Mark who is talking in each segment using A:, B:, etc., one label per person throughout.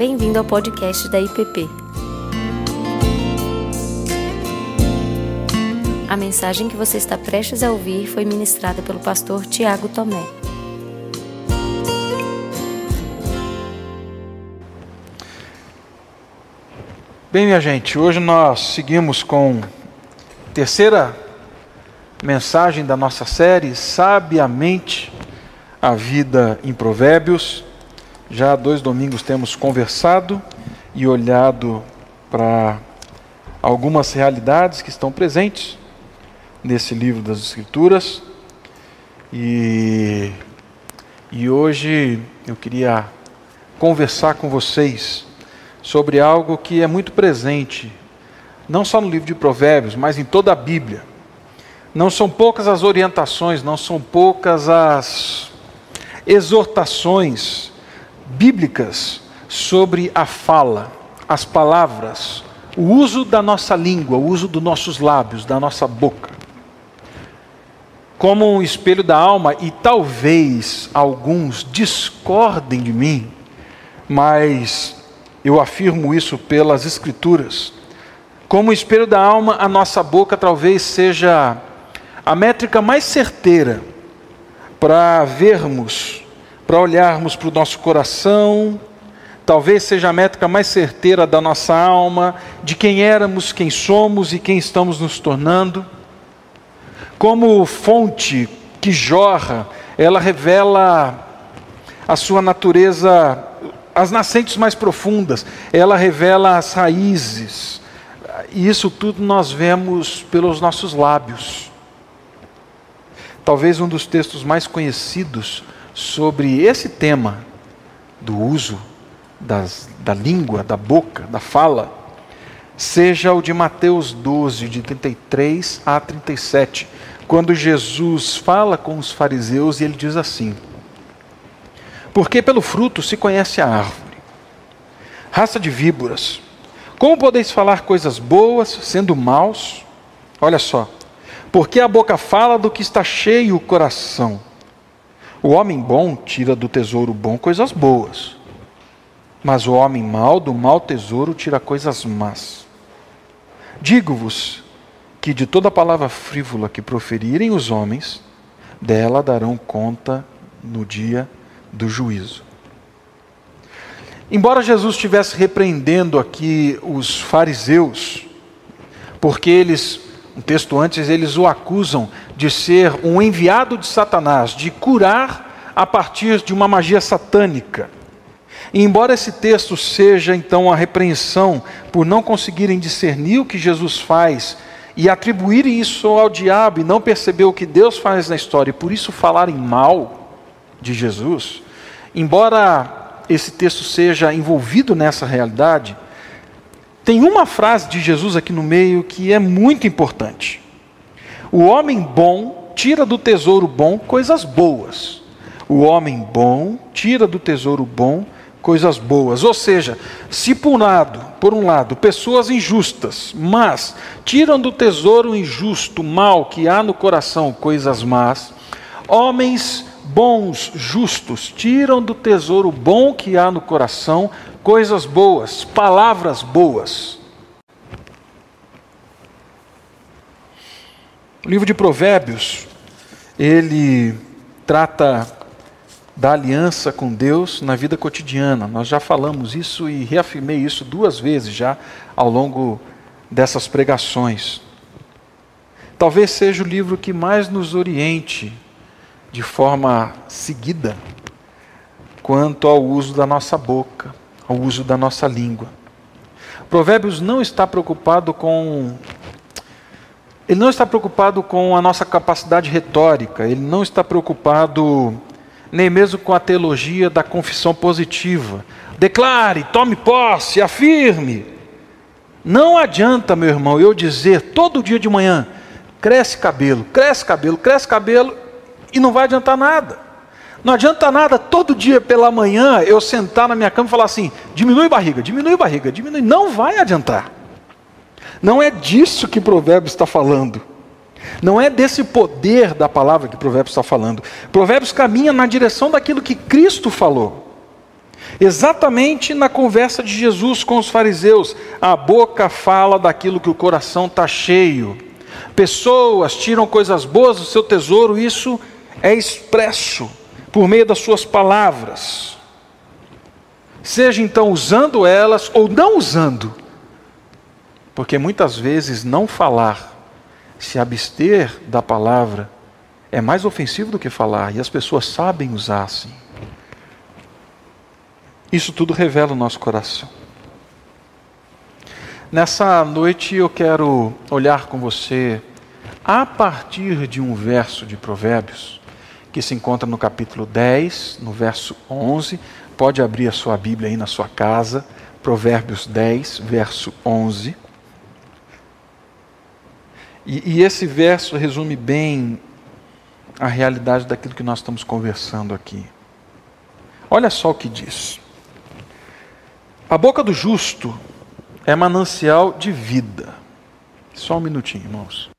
A: Bem-vindo ao podcast da IPP. A mensagem que você está prestes a ouvir foi ministrada pelo pastor Tiago Tomé.
B: Bem, minha gente, hoje nós seguimos com a terceira mensagem da nossa série, Sabiamente a Vida em Provérbios. Já há dois domingos temos conversado e olhado para algumas realidades que estão presentes nesse livro das Escrituras. E, e hoje eu queria conversar com vocês sobre algo que é muito presente, não só no livro de Provérbios, mas em toda a Bíblia. Não são poucas as orientações, não são poucas as exortações bíblicas sobre a fala, as palavras, o uso da nossa língua, o uso dos nossos lábios, da nossa boca. Como um espelho da alma, e talvez alguns discordem de mim, mas eu afirmo isso pelas Escrituras. Como espelho da alma, a nossa boca talvez seja a métrica mais certeira para vermos, para olharmos para o nosso coração, talvez seja a métrica mais certeira da nossa alma, de quem éramos, quem somos e quem estamos nos tornando. Como fonte que jorra, ela revela a sua natureza as nascentes mais profundas, ela revela as raízes. E isso tudo nós vemos pelos nossos lábios. Talvez um dos textos mais conhecidos sobre esse tema do uso das, da língua, da boca, da fala, seja o de Mateus 12, de 33 a 37, quando Jesus fala com os fariseus e ele diz assim: porque pelo fruto se conhece a árvore. Raça de víboras, como podeis falar coisas boas sendo maus? Olha só, porque a boca fala do que está cheio o coração. O homem bom tira do tesouro bom coisas boas, mas o homem mau do mau tesouro tira coisas más. Digo-vos que de toda palavra frívola que proferirem os homens, dela darão conta no dia do juízo. Embora Jesus estivesse repreendendo aqui os fariseus, porque eles, um texto antes, eles o acusam de ser um enviado de Satanás, de curar a partir de uma magia satânica. E embora esse texto seja então a repreensão por não conseguirem discernir o que Jesus faz e atribuírem isso ao diabo e não perceber o que Deus faz na história e por isso falarem mal, de Jesus, embora esse texto seja envolvido nessa realidade, tem uma frase de Jesus aqui no meio que é muito importante. O homem bom tira do tesouro bom coisas boas. O homem bom tira do tesouro bom coisas boas. Ou seja, se por um lado, por um lado, pessoas injustas, mas tiram do tesouro injusto, mal que há no coração, coisas más, homens bons, justos, tiram do tesouro bom que há no coração coisas boas, palavras boas. O livro de Provérbios, ele trata da aliança com Deus na vida cotidiana. Nós já falamos isso e reafirmei isso duas vezes já ao longo dessas pregações. Talvez seja o livro que mais nos oriente de forma seguida quanto ao uso da nossa boca, ao uso da nossa língua. Provérbios não está preocupado com ele não está preocupado com a nossa capacidade retórica, ele não está preocupado nem mesmo com a teologia da confissão positiva. Declare, tome posse, afirme. Não adianta, meu irmão, eu dizer todo dia de manhã: cresce cabelo, cresce cabelo, cresce cabelo, e não vai adiantar nada. Não adianta nada todo dia pela manhã eu sentar na minha cama e falar assim: diminui barriga, diminui barriga, diminui. Não vai adiantar. Não é disso que Provérbios está falando. Não é desse poder da palavra que Provérbios está falando. Provérbios caminha na direção daquilo que Cristo falou. Exatamente na conversa de Jesus com os fariseus, a boca fala daquilo que o coração está cheio. Pessoas tiram coisas boas do seu tesouro, isso é expresso por meio das suas palavras. Seja então usando elas ou não usando. Porque muitas vezes não falar, se abster da palavra, é mais ofensivo do que falar, e as pessoas sabem usar assim. Isso tudo revela o nosso coração. Nessa noite eu quero olhar com você a partir de um verso de Provérbios, que se encontra no capítulo 10, no verso 11. Pode abrir a sua Bíblia aí na sua casa, Provérbios 10, verso 11. E, e esse verso resume bem a realidade daquilo que nós estamos conversando aqui. Olha só o que diz. A boca do justo é manancial de vida. Só um minutinho, irmãos.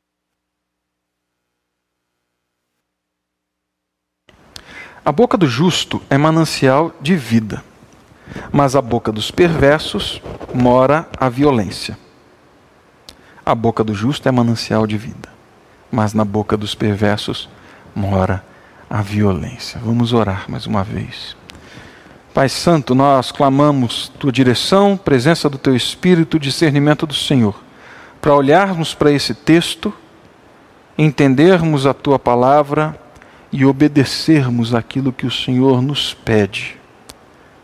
B: A boca do justo é manancial de vida, mas a boca dos perversos mora a violência. A boca do justo é manancial de vida, mas na boca dos perversos mora a violência. Vamos orar mais uma vez. Pai Santo, nós clamamos tua direção, presença do teu Espírito, discernimento do Senhor, para olharmos para esse texto, entendermos a tua palavra e obedecermos aquilo que o Senhor nos pede.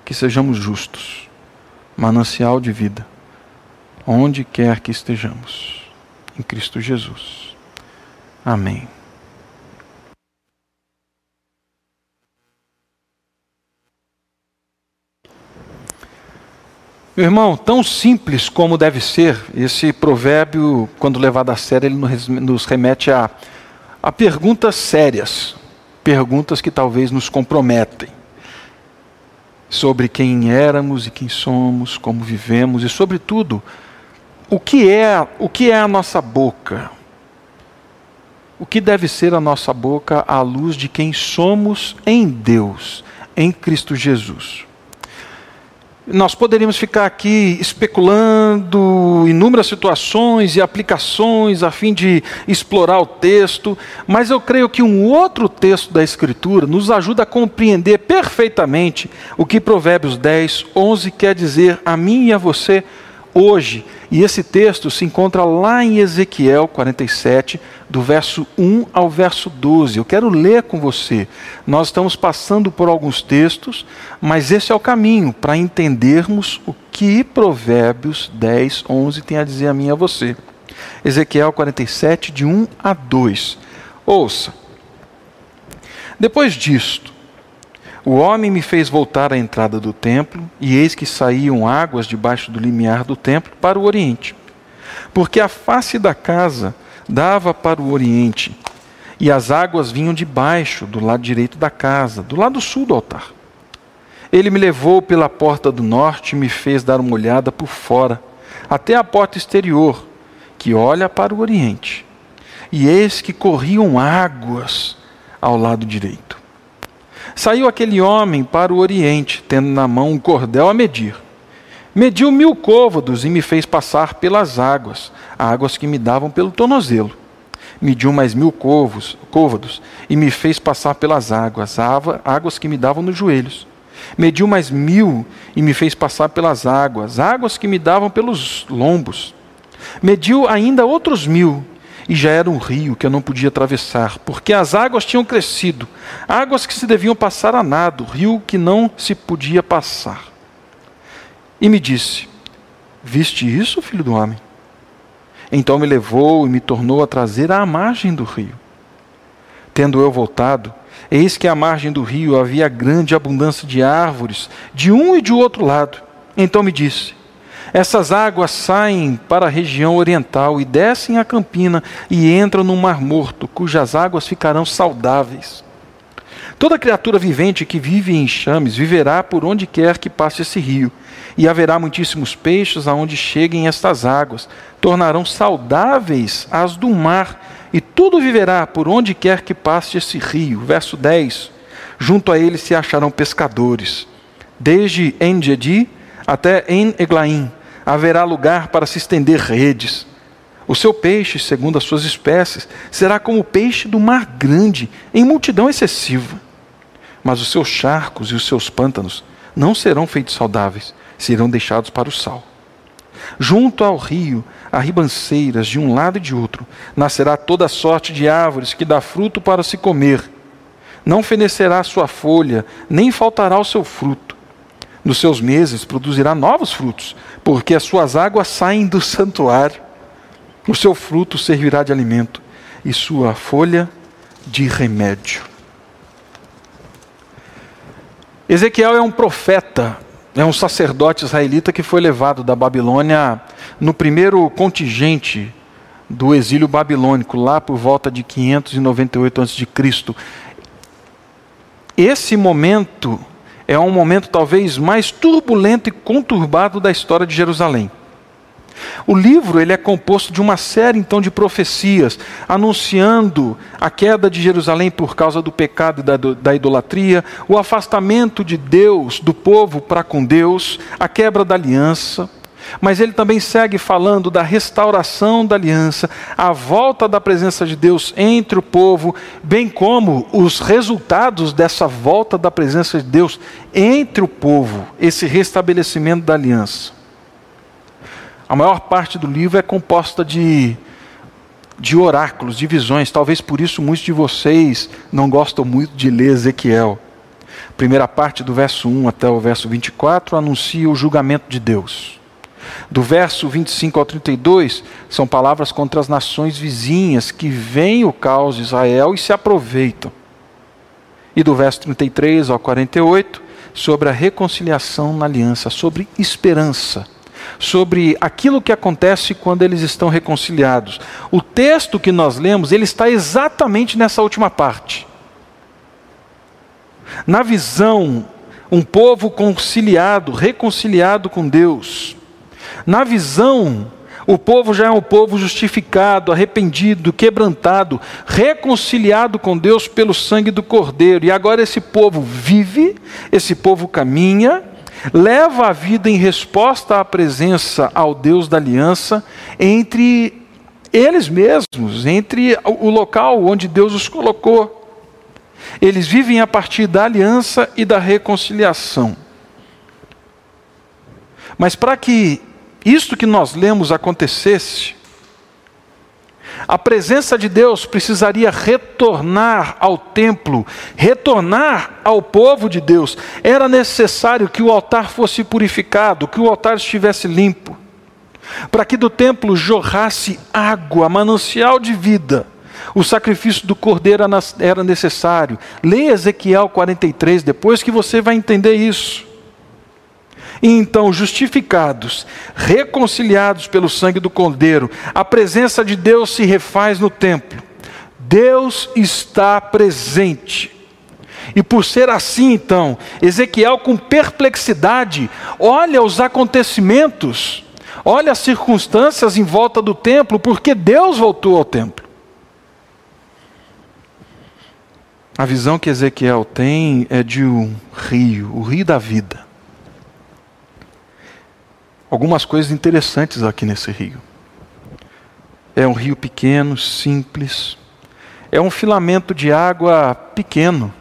B: Que sejamos justos, manancial de vida, onde quer que estejamos. Em Cristo Jesus. Amém. Meu irmão, tão simples como deve ser, esse provérbio, quando levado a sério, ele nos remete a, a perguntas sérias, perguntas que talvez nos comprometem sobre quem éramos e quem somos, como vivemos e, sobretudo, o que é, o que é a nossa boca? O que deve ser a nossa boca à luz de quem somos em Deus, em Cristo Jesus? Nós poderíamos ficar aqui especulando inúmeras situações e aplicações a fim de explorar o texto, mas eu creio que um outro texto da Escritura nos ajuda a compreender perfeitamente o que Provérbios 10, 11 quer dizer a mim e a você hoje. E esse texto se encontra lá em Ezequiel 47, do verso 1 ao verso 12. Eu quero ler com você. Nós estamos passando por alguns textos, mas esse é o caminho para entendermos o que Provérbios 10, 11 tem a dizer a mim e a você. Ezequiel 47, de 1 a 2. Ouça. Depois disto, o homem me fez voltar à entrada do templo, e eis que saíam águas debaixo do limiar do templo para o oriente. Porque a face da casa dava para o oriente, e as águas vinham de baixo, do lado direito da casa, do lado sul do altar. Ele me levou pela porta do norte e me fez dar uma olhada por fora, até a porta exterior, que olha para o oriente. E eis que corriam águas ao lado direito. Saiu aquele homem para o oriente, tendo na mão um cordel a medir. Mediu mil côvados e me fez passar pelas águas, águas que me davam pelo tornozelo. Mediu mais mil covos, côvados e me fez passar pelas águas, águas que me davam nos joelhos. Mediu mais mil e me fez passar pelas águas, águas que me davam pelos lombos. Mediu ainda outros mil e já era um rio que eu não podia atravessar, porque as águas tinham crescido, águas que se deviam passar a nado, rio que não se podia passar. E me disse: Viste isso, filho do homem? Então me levou e me tornou a trazer à margem do rio. Tendo eu voltado, eis que à margem do rio havia grande abundância de árvores, de um e de outro lado. Então me disse: essas águas saem para a região oriental e descem a campina e entram no Mar Morto, cujas águas ficarão saudáveis. Toda criatura vivente que vive em chames viverá por onde quer que passe esse rio, e haverá muitíssimos peixes aonde cheguem estas águas, tornarão saudáveis as do mar, e tudo viverá por onde quer que passe esse rio. Verso 10: Junto a ele se acharão pescadores Desde En-Gedi até En-Eglaim haverá lugar para se estender redes. O seu peixe, segundo as suas espécies, será como o peixe do mar grande, em multidão excessiva. Mas os seus charcos e os seus pântanos não serão feitos saudáveis, serão deixados para o sal. Junto ao rio, há ribanceiras de um lado e de outro, nascerá toda sorte de árvores que dá fruto para se comer. Não fenecerá a sua folha, nem faltará o seu fruto. Nos seus meses produzirá novos frutos, porque as suas águas saem do santuário. O seu fruto servirá de alimento, e sua folha de remédio. Ezequiel é um profeta é um sacerdote israelita que foi levado da Babilônia no primeiro contingente do exílio babilônico, lá por volta de 598 a.C. Esse momento é um momento talvez mais turbulento e conturbado da história de Jerusalém. O livro ele é composto de uma série então de profecias anunciando a queda de Jerusalém por causa do pecado e da, da idolatria, o afastamento de Deus, do povo para com Deus, a quebra da aliança. Mas ele também segue falando da restauração da aliança, a volta da presença de Deus entre o povo, bem como os resultados dessa volta da presença de Deus entre o povo, esse restabelecimento da aliança. A maior parte do livro é composta de, de oráculos, de visões. Talvez por isso muitos de vocês não gostam muito de ler Ezequiel. Primeira parte do verso 1 até o verso 24 anuncia o julgamento de Deus. Do verso 25 ao 32 são palavras contra as nações vizinhas que veem o caos de Israel e se aproveitam. E do verso 33 ao 48 sobre a reconciliação na aliança, sobre esperança sobre aquilo que acontece quando eles estão reconciliados. O texto que nós lemos, ele está exatamente nessa última parte. Na visão, um povo conciliado, reconciliado com Deus. Na visão, o povo já é um povo justificado, arrependido, quebrantado, reconciliado com Deus pelo sangue do Cordeiro. E agora esse povo vive, esse povo caminha, leva a vida em resposta à presença ao Deus da aliança entre eles mesmos, entre o local onde Deus os colocou. Eles vivem a partir da aliança e da reconciliação. Mas para que isto que nós lemos acontecesse, a presença de Deus precisaria retornar ao templo, retornar ao povo de Deus. Era necessário que o altar fosse purificado, que o altar estivesse limpo, para que do templo jorrasse água, manancial de vida. O sacrifício do cordeiro era necessário. Leia Ezequiel 43, depois que você vai entender isso. E então, justificados, reconciliados pelo sangue do Cordeiro, a presença de Deus se refaz no templo. Deus está presente. E por ser assim, então, Ezequiel, com perplexidade, olha os acontecimentos, olha as circunstâncias em volta do templo, porque Deus voltou ao templo. A visão que Ezequiel tem é de um rio, o rio da vida algumas coisas interessantes aqui nesse rio. É um rio pequeno, simples. É um filamento de água pequeno.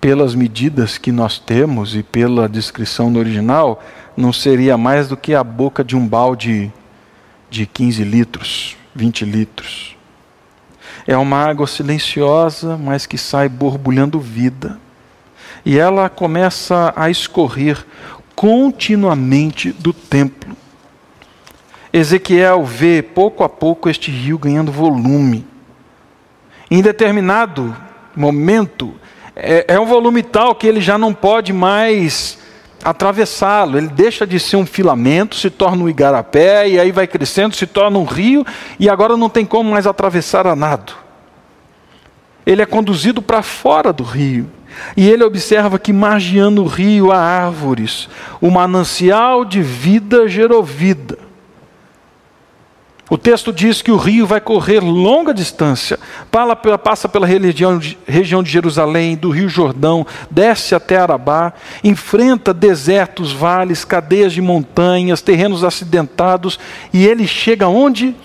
B: Pelas medidas que nós temos e pela descrição no original, não seria mais do que a boca de um balde de 15 litros, 20 litros. É uma água silenciosa, mas que sai borbulhando vida. E ela começa a escorrer continuamente do templo. Ezequiel vê pouco a pouco este rio ganhando volume. Em determinado momento, é, é um volume tal que ele já não pode mais atravessá-lo. Ele deixa de ser um filamento, se torna um igarapé, e aí vai crescendo, se torna um rio, e agora não tem como mais atravessar a nado. Ele é conduzido para fora do rio. E ele observa que margeando o rio há árvores, o manancial de vida gerou vida. O texto diz que o rio vai correr longa distância, passa pela região de Jerusalém, do rio Jordão, desce até Arabá, enfrenta desertos, vales, cadeias de montanhas, terrenos acidentados, e ele chega onde?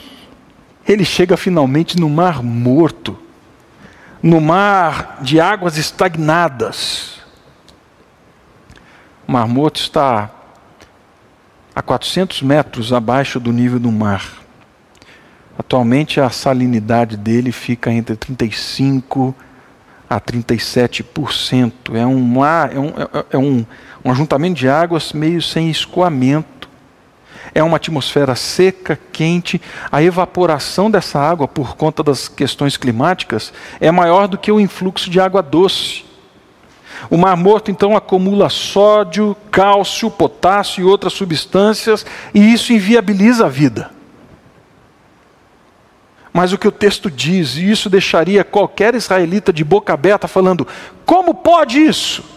B: Ele chega finalmente no Mar Morto, no mar de águas estagnadas. O Mar Morto está a 400 metros abaixo do nível do mar. Atualmente a salinidade dele fica entre 35 a 37%. É, um, é, um, é um, um ajuntamento de águas meio sem escoamento. É uma atmosfera seca, quente. A evaporação dessa água, por conta das questões climáticas, é maior do que o influxo de água doce. O Mar Morto então acumula sódio, cálcio, potássio e outras substâncias, e isso inviabiliza a vida. Mas o que o texto diz, e isso deixaria qualquer israelita de boca aberta falando: como pode isso?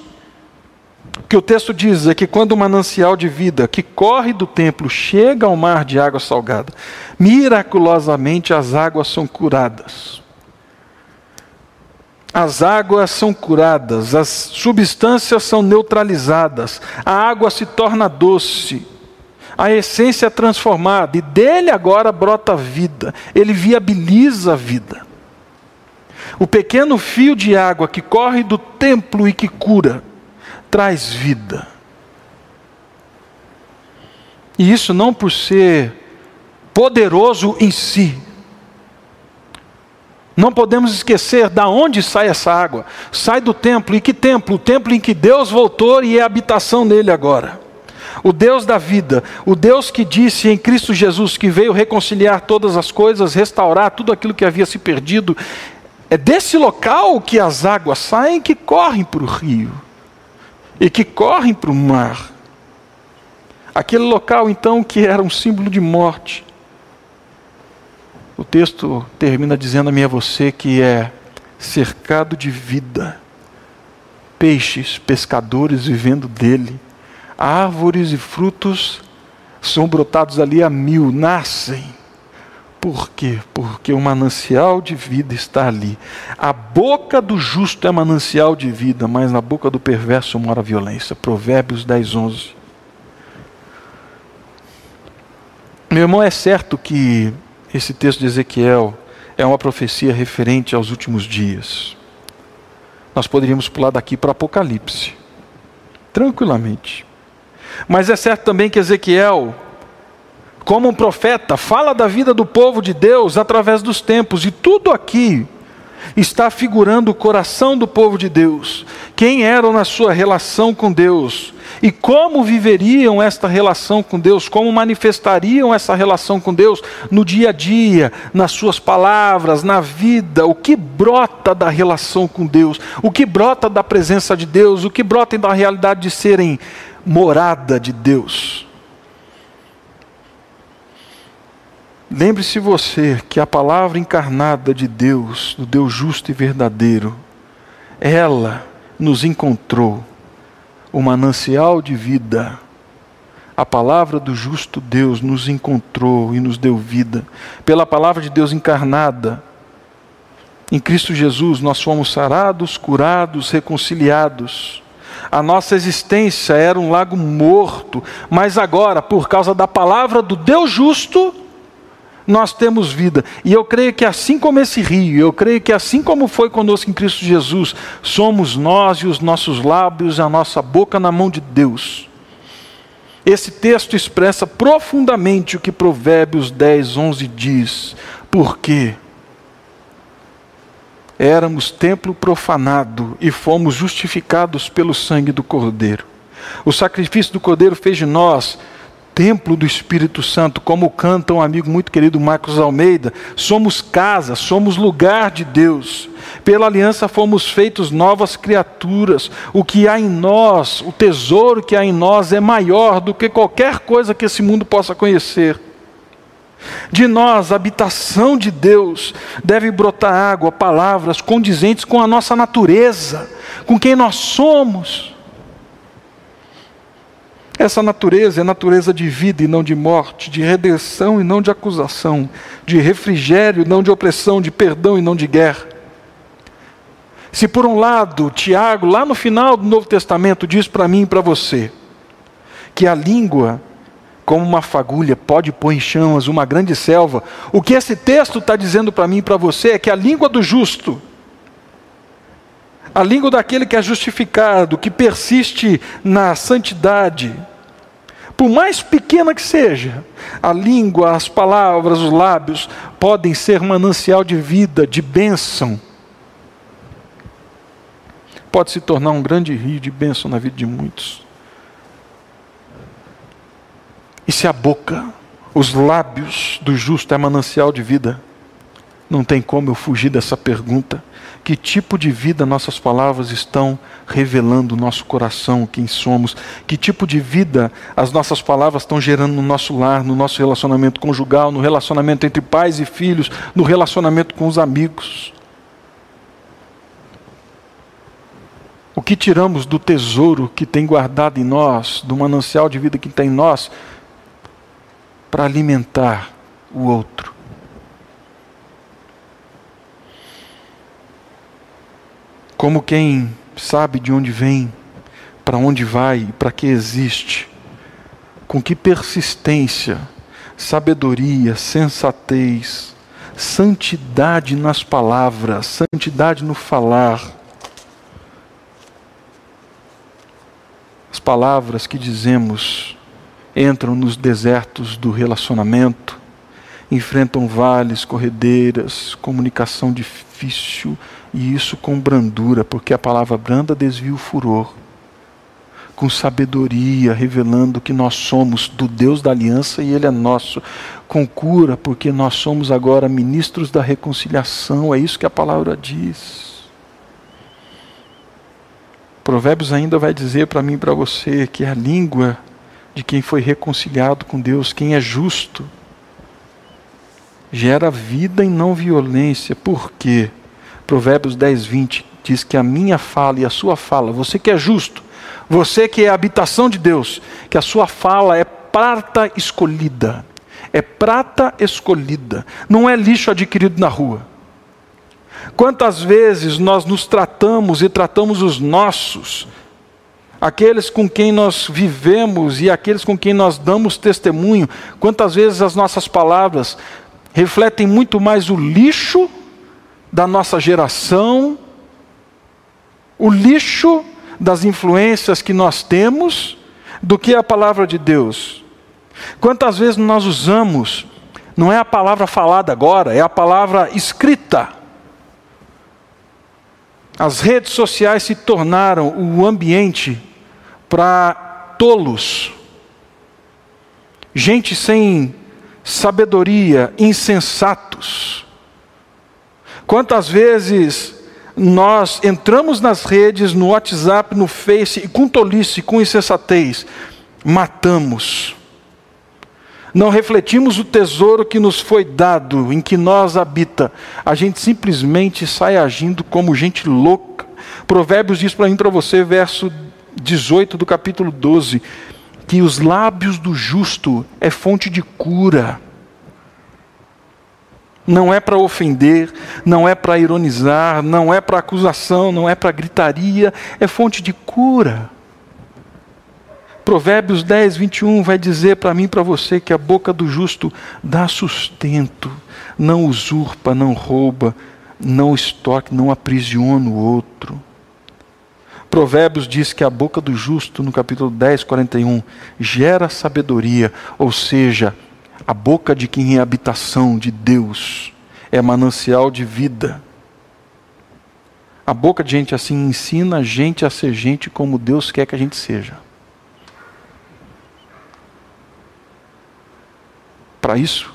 B: O que o texto diz é que quando o manancial de vida que corre do templo chega ao mar de água salgada, miraculosamente as águas são curadas. As águas são curadas, as substâncias são neutralizadas, a água se torna doce, a essência é transformada e dele agora brota vida, ele viabiliza a vida. O pequeno fio de água que corre do templo e que cura, traz vida. E isso não por ser poderoso em si. Não podemos esquecer da onde sai essa água. Sai do templo. E que templo? O templo em que Deus voltou e é a habitação nele agora o Deus da vida, o Deus que disse em Cristo Jesus que veio reconciliar todas as coisas, restaurar tudo aquilo que havia se perdido, é desse local que as águas saem que correm para o rio e que correm para o mar. Aquele local então que era um símbolo de morte. O texto termina dizendo a mim e a você que é cercado de vida, peixes, pescadores vivendo dele árvores e frutos são brotados ali a mil, nascem. Por quê? Porque o manancial de vida está ali. A boca do justo é manancial de vida, mas na boca do perverso mora a violência. Provérbios 10, 11. Meu irmão, é certo que esse texto de Ezequiel é uma profecia referente aos últimos dias. Nós poderíamos pular daqui para Apocalipse, tranquilamente. Mas é certo também que Ezequiel, como um profeta, fala da vida do povo de Deus através dos tempos, e tudo aqui está figurando o coração do povo de Deus, quem eram na sua relação com Deus? E como viveriam esta relação com Deus, como manifestariam essa relação com Deus no dia a dia, nas suas palavras, na vida, o que brota da relação com Deus, o que brota da presença de Deus, o que brota da realidade de serem morada de Deus. Lembre-se você que a palavra encarnada de Deus, do Deus justo e verdadeiro, ela nos encontrou o manancial de vida. A palavra do justo Deus nos encontrou e nos deu vida. Pela palavra de Deus encarnada, em Cristo Jesus, nós fomos sarados, curados, reconciliados. A nossa existência era um lago morto, mas agora, por causa da palavra do Deus justo, nós temos vida. E eu creio que assim como esse rio, eu creio que assim como foi conosco em Cristo Jesus, somos nós e os nossos lábios a nossa boca na mão de Deus. Esse texto expressa profundamente o que Provérbios 10, 11 diz. Por quê? éramos templo profanado e fomos justificados pelo sangue do Cordeiro. O sacrifício do Cordeiro fez de nós templo do Espírito Santo, como canta um amigo muito querido Marcos Almeida, somos casa, somos lugar de Deus. Pela aliança fomos feitos novas criaturas. O que há em nós, o tesouro que há em nós é maior do que qualquer coisa que esse mundo possa conhecer. De nós, a habitação de Deus, deve brotar água, palavras condizentes com a nossa natureza, com quem nós somos. Essa natureza é natureza de vida e não de morte, de redenção e não de acusação, de refrigério e não de opressão, de perdão e não de guerra. Se por um lado, Tiago, lá no final do Novo Testamento, diz para mim e para você que a língua, como uma fagulha, pode pôr em chamas uma grande selva, o que esse texto está dizendo para mim e para você é que a língua do justo, a língua daquele que é justificado, que persiste na santidade, por mais pequena que seja, a língua, as palavras, os lábios podem ser manancial de vida, de bênção pode se tornar um grande rio de bênção na vida de muitos. E se a boca, os lábios do justo é manancial de vida, não tem como eu fugir dessa pergunta. Que tipo de vida nossas palavras estão revelando no nosso coração, quem somos? Que tipo de vida as nossas palavras estão gerando no nosso lar, no nosso relacionamento conjugal, no relacionamento entre pais e filhos, no relacionamento com os amigos? O que tiramos do tesouro que tem guardado em nós, do manancial de vida que tem em nós, para alimentar o outro? Como quem sabe de onde vem, para onde vai, para que existe, com que persistência, sabedoria, sensatez, santidade nas palavras, santidade no falar, As palavras que dizemos entram nos desertos do relacionamento, enfrentam vales, corredeiras, comunicação difícil, e isso com brandura, porque a palavra branda desvia o furor. Com sabedoria, revelando que nós somos do Deus da aliança e Ele é nosso. Com cura, porque nós somos agora ministros da reconciliação, é isso que a palavra diz. Provérbios ainda vai dizer para mim e para você que a língua de quem foi reconciliado com Deus, quem é justo, gera vida e não violência. Por quê? Provérbios 10, 20 diz que a minha fala e a sua fala, você que é justo, você que é a habitação de Deus, que a sua fala é prata escolhida. É prata escolhida, não é lixo adquirido na rua. Quantas vezes nós nos tratamos e tratamos os nossos, aqueles com quem nós vivemos e aqueles com quem nós damos testemunho, quantas vezes as nossas palavras refletem muito mais o lixo da nossa geração, o lixo das influências que nós temos, do que a palavra de Deus. Quantas vezes nós usamos, não é a palavra falada agora, é a palavra escrita as redes sociais se tornaram o ambiente para tolos, gente sem sabedoria, insensatos. Quantas vezes nós entramos nas redes, no WhatsApp, no Face, e com tolice, com insensatez, matamos não refletimos o tesouro que nos foi dado, em que nós habita, a gente simplesmente sai agindo como gente louca. Provérbios diz para mim para você, verso 18 do capítulo 12, que os lábios do justo é fonte de cura. Não é para ofender, não é para ironizar, não é para acusação, não é para gritaria, é fonte de cura. Provérbios 10, 21 vai dizer para mim e para você que a boca do justo dá sustento, não usurpa, não rouba, não estoque, não aprisiona o outro. Provérbios diz que a boca do justo, no capítulo 10, 41, gera sabedoria, ou seja, a boca de quem é habitação de Deus, é manancial de vida. A boca de gente assim ensina a gente a ser gente como Deus quer que a gente seja. para isso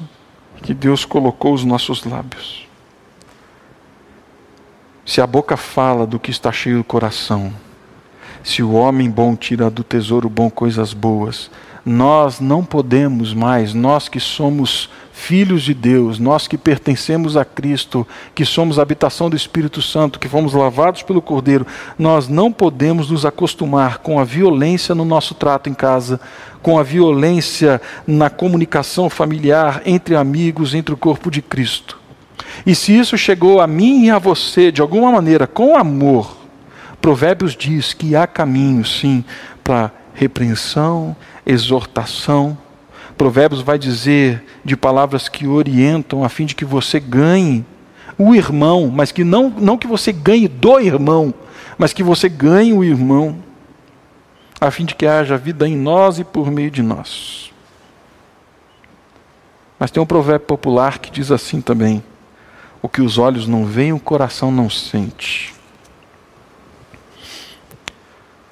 B: que Deus colocou os nossos lábios. Se a boca fala do que está cheio do coração, Se o homem bom tira do tesouro bom coisas boas, nós não podemos mais, nós que somos filhos de Deus, nós que pertencemos a Cristo, que somos a habitação do Espírito Santo, que fomos lavados pelo Cordeiro, nós não podemos nos acostumar com a violência no nosso trato em casa, com a violência na comunicação familiar entre amigos, entre o corpo de Cristo. E se isso chegou a mim e a você de alguma maneira com amor, Provérbios diz que há caminho, sim, para repreensão, exortação. Provérbios vai dizer de palavras que orientam a fim de que você ganhe o irmão, mas que não, não que você ganhe do irmão, mas que você ganhe o irmão, a fim de que haja vida em nós e por meio de nós. Mas tem um provérbio popular que diz assim também: o que os olhos não veem, o coração não sente.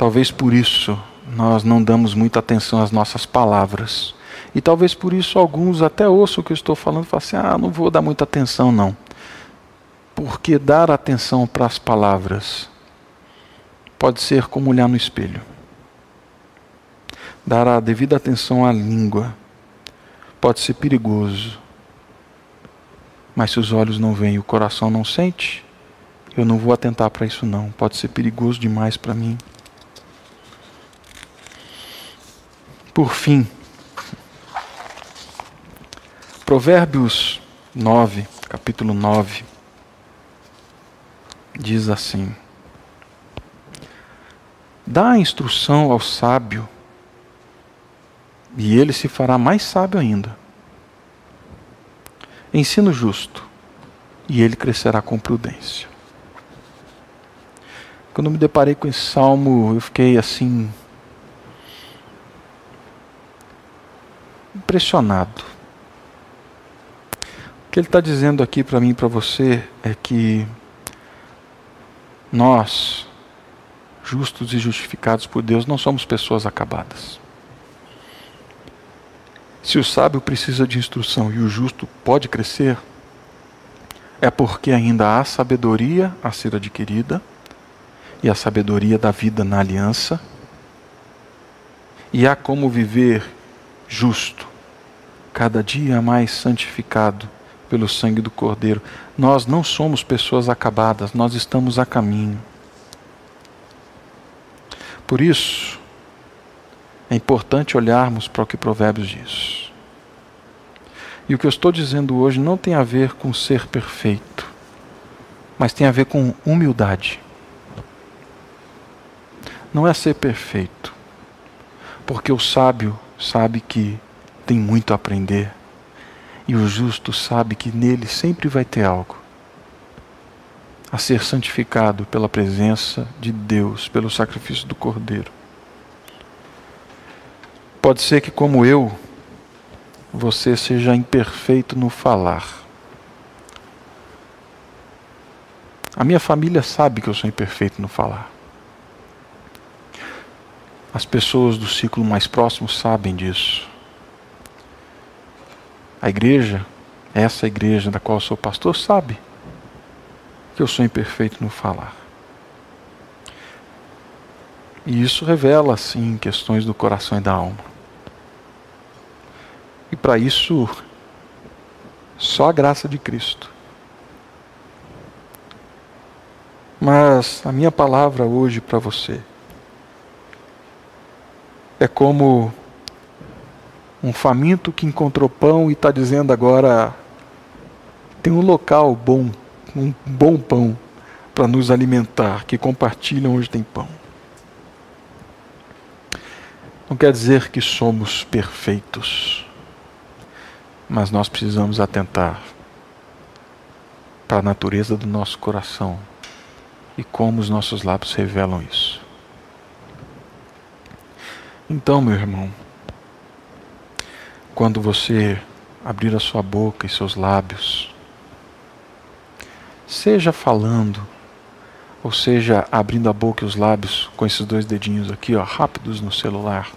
B: Talvez por isso nós não damos muita atenção às nossas palavras. E talvez por isso alguns até ouçam o que eu estou falando e falam assim: ah, não vou dar muita atenção, não. Porque dar atenção para as palavras pode ser como olhar no espelho. Dar a devida atenção à língua pode ser perigoso. Mas se os olhos não veem e o coração não sente, eu não vou atentar para isso não. Pode ser perigoso demais para mim. Por fim, Provérbios 9, capítulo 9, diz assim: Dá instrução ao sábio, e ele se fará mais sábio ainda. Ensino justo, e ele crescerá com prudência. Quando me deparei com esse salmo, eu fiquei assim impressionado. O que ele está dizendo aqui para mim e para você é que nós, justos e justificados por Deus, não somos pessoas acabadas. Se o sábio precisa de instrução e o justo pode crescer, é porque ainda há sabedoria a ser adquirida e a sabedoria da vida na aliança, e há como viver justo, cada dia mais santificado pelo sangue do Cordeiro. Nós não somos pessoas acabadas, nós estamos a caminho. Por isso, é importante olharmos para o que Provérbios diz. E o que eu estou dizendo hoje não tem a ver com ser perfeito, mas tem a ver com humildade. Não é ser perfeito, porque o sábio sabe que tem muito a aprender, e o justo sabe que nele sempre vai ter algo a ser santificado pela presença de Deus, pelo sacrifício do Cordeiro. Pode ser que, como eu, você seja imperfeito no falar. A minha família sabe que eu sou imperfeito no falar. As pessoas do ciclo mais próximo sabem disso. A igreja, essa igreja da qual sou pastor, sabe que eu sou imperfeito no falar. E isso revela, sim, questões do coração e da alma. E para isso, só a graça de Cristo. Mas a minha palavra hoje para você é como um faminto que encontrou pão e está dizendo agora: tem um local bom, um bom pão para nos alimentar, que compartilham onde tem pão. Não quer dizer que somos perfeitos, mas nós precisamos atentar para a natureza do nosso coração e como os nossos lábios revelam isso. Então, meu irmão, quando você abrir a sua boca e seus lábios, seja falando, ou seja, abrindo a boca e os lábios com esses dois dedinhos aqui, ó, rápidos no celular.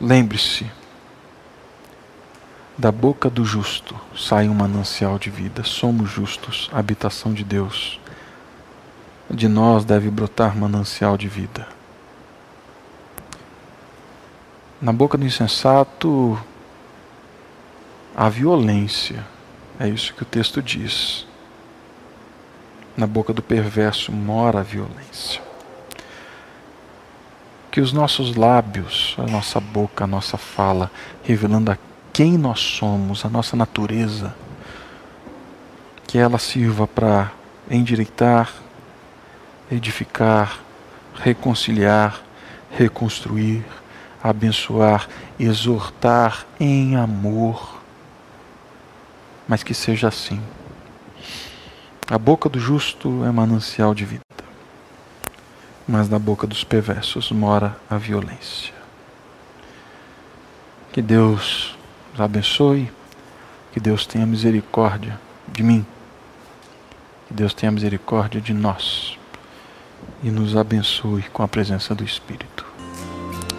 B: Lembre-se, da boca do justo sai um manancial de vida. Somos justos, habitação de Deus. de nós deve brotar manancial de vida. Na boca do insensato há violência, é isso que o texto diz. Na boca do perverso mora a violência. Que os nossos lábios, a nossa boca, a nossa fala, revelando a quem nós somos, a nossa natureza, que ela sirva para endireitar, edificar, reconciliar, reconstruir, abençoar, exortar em amor. Mas que seja assim. A boca do justo é manancial de vida, mas na boca dos perversos mora a violência. Que Deus os abençoe, que Deus tenha misericórdia de mim, que Deus tenha misericórdia de nós e nos abençoe com a presença do Espírito.